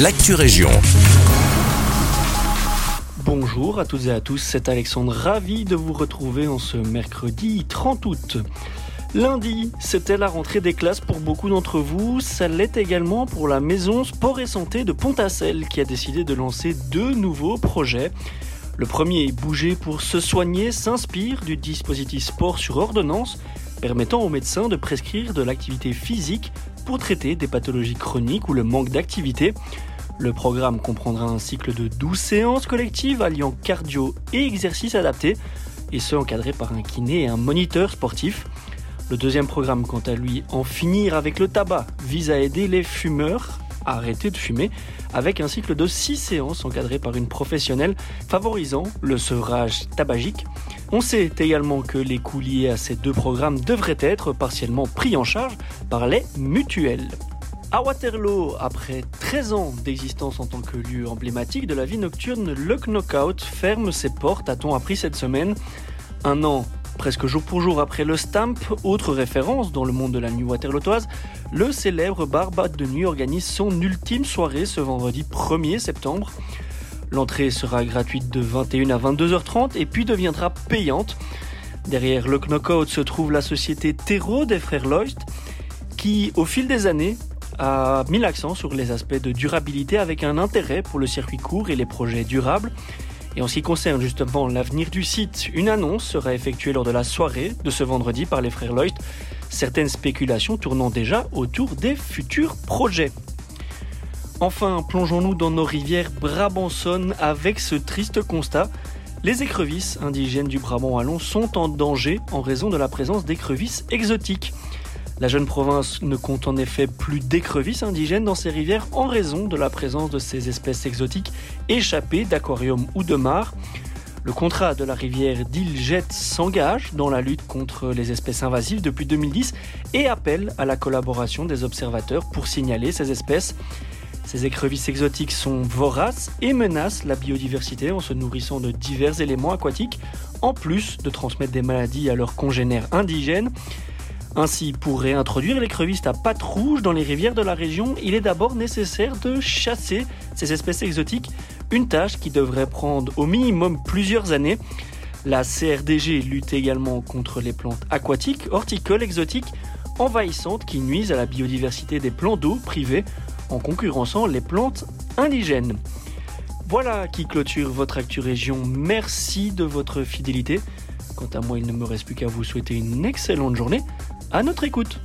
l'actu région. Bonjour à toutes et à tous, c'est Alexandre, ravi de vous retrouver en ce mercredi 30 août. Lundi, c'était la rentrée des classes pour beaucoup d'entre vous. Ça l'est également pour la maison Sport et Santé de Pontacelle qui a décidé de lancer deux nouveaux projets. Le premier, Bouger pour se soigner, s'inspire du dispositif sport sur ordonnance permettant aux médecins de prescrire de l'activité physique pour traiter des pathologies chroniques ou le manque d'activité. Le programme comprendra un cycle de 12 séances collectives alliant cardio et exercices adaptés, et ce encadré par un kiné et un moniteur sportif. Le deuxième programme, quant à lui, En finir avec le tabac, vise à aider les fumeurs arrêter de fumer avec un cycle de 6 séances encadrées par une professionnelle favorisant le sevrage tabagique. On sait également que les coûts liés à ces deux programmes devraient être partiellement pris en charge par les mutuelles. À Waterloo, après 13 ans d'existence en tant que lieu emblématique de la vie nocturne, le Knockout ferme ses portes, a-t-on appris cette semaine. Un an Presque jour pour jour après le Stamp, autre référence dans le monde de la nuit waterlootoise, le célèbre Barbat de Nuit organise son ultime soirée ce vendredi 1er septembre. L'entrée sera gratuite de 21 à 22h30 et puis deviendra payante. Derrière le Knockout se trouve la société Terreau des frères Loist qui, au fil des années, a mis l'accent sur les aspects de durabilité avec un intérêt pour le circuit court et les projets durables. Et en ce qui concerne justement l'avenir du site, une annonce sera effectuée lors de la soirée de ce vendredi par les frères Lloyd, certaines spéculations tournant déjà autour des futurs projets. Enfin, plongeons-nous dans nos rivières brabançonnes avec ce triste constat. Les écrevisses indigènes du Brabant wallon sont en danger en raison de la présence d'écrevisses exotiques. La jeune province ne compte en effet plus d'écrevisses indigènes dans ses rivières en raison de la présence de ces espèces exotiques échappées d'aquariums ou de mares. Le contrat de la rivière d'Île-Jette s'engage dans la lutte contre les espèces invasives depuis 2010 et appelle à la collaboration des observateurs pour signaler ces espèces. Ces écrevisses exotiques sont voraces et menacent la biodiversité en se nourrissant de divers éléments aquatiques, en plus de transmettre des maladies à leurs congénères indigènes. Ainsi, pour réintroduire l'écrevisse à pattes rouges dans les rivières de la région, il est d'abord nécessaire de chasser ces espèces exotiques, une tâche qui devrait prendre au minimum plusieurs années. La CRDG lutte également contre les plantes aquatiques, horticoles, exotiques, envahissantes qui nuisent à la biodiversité des plans d'eau privés en concurrençant les plantes indigènes. Voilà qui clôture votre Actu Région. Merci de votre fidélité. Quant à moi, il ne me reste plus qu'à vous souhaiter une excellente journée à notre écoute.